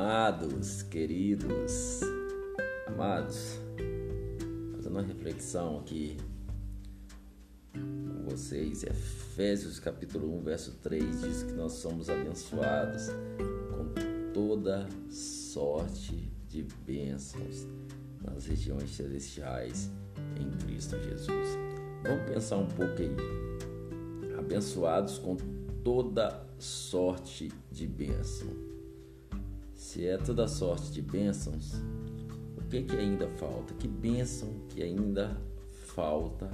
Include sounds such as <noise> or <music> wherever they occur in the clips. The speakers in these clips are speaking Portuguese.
amados, queridos, amados, fazendo uma reflexão aqui com vocês, Efésios capítulo 1, verso 3 diz que nós somos abençoados com toda sorte de bênçãos nas regiões celestiais em Cristo Jesus. Vamos pensar um pouco aí. Abençoados com toda sorte de bênção. Se é toda sorte de bênçãos, o que, que ainda falta? Que bênção que ainda falta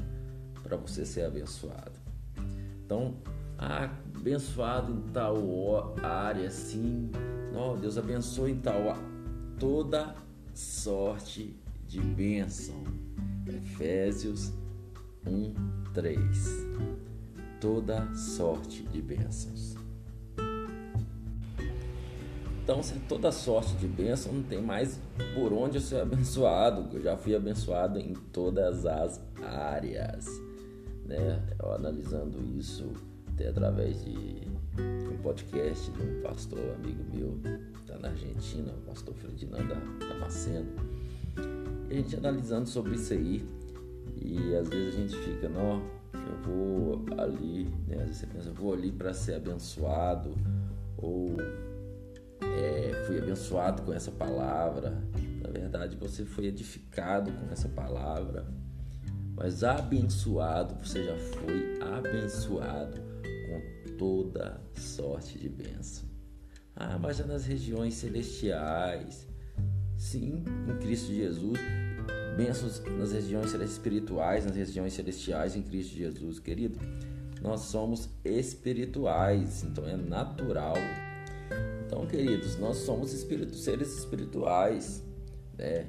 para você ser abençoado? Então, ah, abençoado em tal área, sim. Oh, Deus abençoe em tal toda sorte de bênção. Efésios 1, 3. Toda sorte de bênçãos. Então, se toda sorte de bênção, não tem mais por onde eu ser abençoado. Eu já fui abençoado em todas as áreas. Né? Eu, analisando isso até através de um podcast de um pastor amigo meu, está na Argentina, o pastor Ferdinando Damasceno. E a gente analisando sobre isso aí, e às vezes a gente fica, não, eu vou ali, né? Às vezes você pensa, eu vou ali para ser abençoado, ou é, fui abençoado com essa palavra. Na verdade, você foi edificado com essa palavra. Mas abençoado, você já foi abençoado com toda sorte de bênção. Ah, mas já nas regiões celestiais. Sim, em Cristo Jesus. Bênçãos nas regiões espirituais, nas regiões celestiais em Cristo Jesus, querido. Nós somos espirituais, então é natural então, queridos, nós somos espíritos, seres espirituais. Né?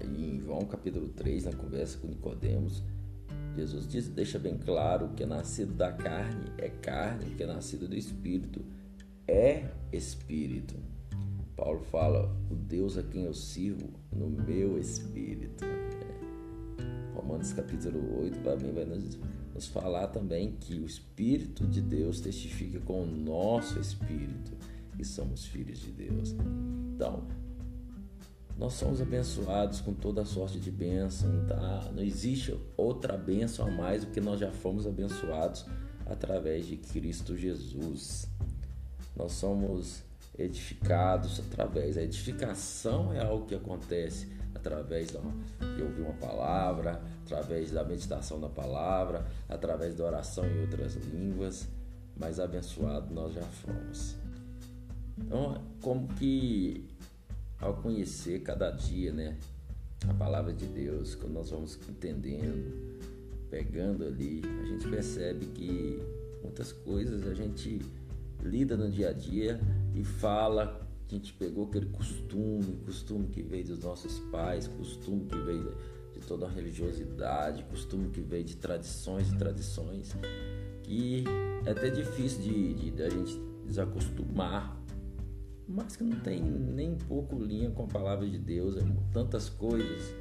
Em João capítulo 3, na conversa com Nicodemos, Jesus diz, deixa bem claro que é nascido da carne é carne, que é nascido do espírito é espírito. Paulo fala, o Deus a quem eu sirvo no meu espírito. É. Romanos capítulo 8 também vai nos, nos falar também que o Espírito de Deus testifica com o nosso espírito que somos filhos de Deus. Então, nós somos abençoados com toda sorte de bênção, tá? Não existe outra bênção a mais do que nós já fomos abençoados através de Cristo Jesus. Nós somos edificados através. A edificação é algo que acontece através de ouvir uma palavra, através da meditação da palavra, através da oração em outras línguas, mas abençoado nós já fomos. Então, como que ao conhecer cada dia, né, a palavra de Deus, quando nós vamos entendendo, pegando ali, a gente percebe que muitas coisas a gente lida no dia a dia e fala, a gente pegou aquele costume, costume que veio dos nossos pais, costume que veio de toda a religiosidade, costume que veio de tradições e tradições, que é até difícil de, de, de a gente desacostumar mas que não tem nem pouco linha com a palavra de Deus, é tantas coisas,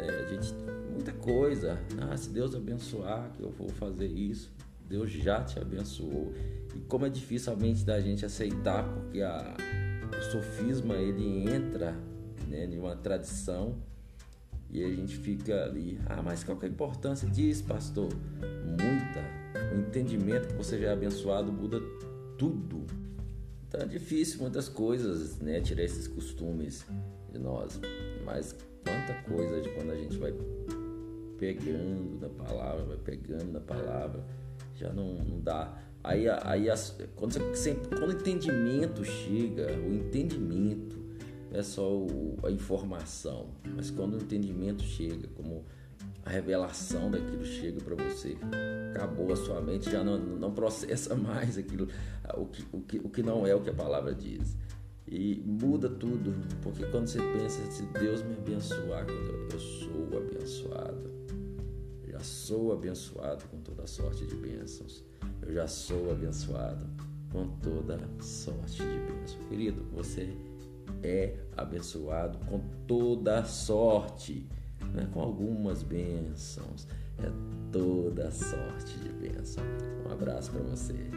a gente, muita coisa. Ah, se Deus abençoar, que eu vou fazer isso, Deus já te abençoou. E como é difícil a mente da gente aceitar, porque a, o sofisma ele entra né, em uma tradição e a gente fica ali, ah, mas qual é a importância disso, pastor? Muita. O entendimento que você já é abençoado muda tudo. É difícil muitas coisas, né? Tirar esses costumes de nós. Mas quanta coisa de quando a gente vai pegando na palavra, vai pegando na palavra, já não, não dá. Aí, aí as, quando, você, quando o entendimento chega, o entendimento é só o, a informação, mas quando o entendimento chega, como a revelação daquilo chega para você. Acabou a sua mente, já não, não processa <laughs> mais aquilo, o que, o, que, o que não é o que a palavra diz. E muda tudo, porque quando você pensa, se Deus me abençoar, eu sou abençoado. Eu já sou abençoado com toda sorte de bênçãos. Eu já sou abençoado com toda sorte de bênçãos. Querido, você é abençoado com toda sorte né, com algumas bênçãos. É toda sorte de bênção. Um abraço para você.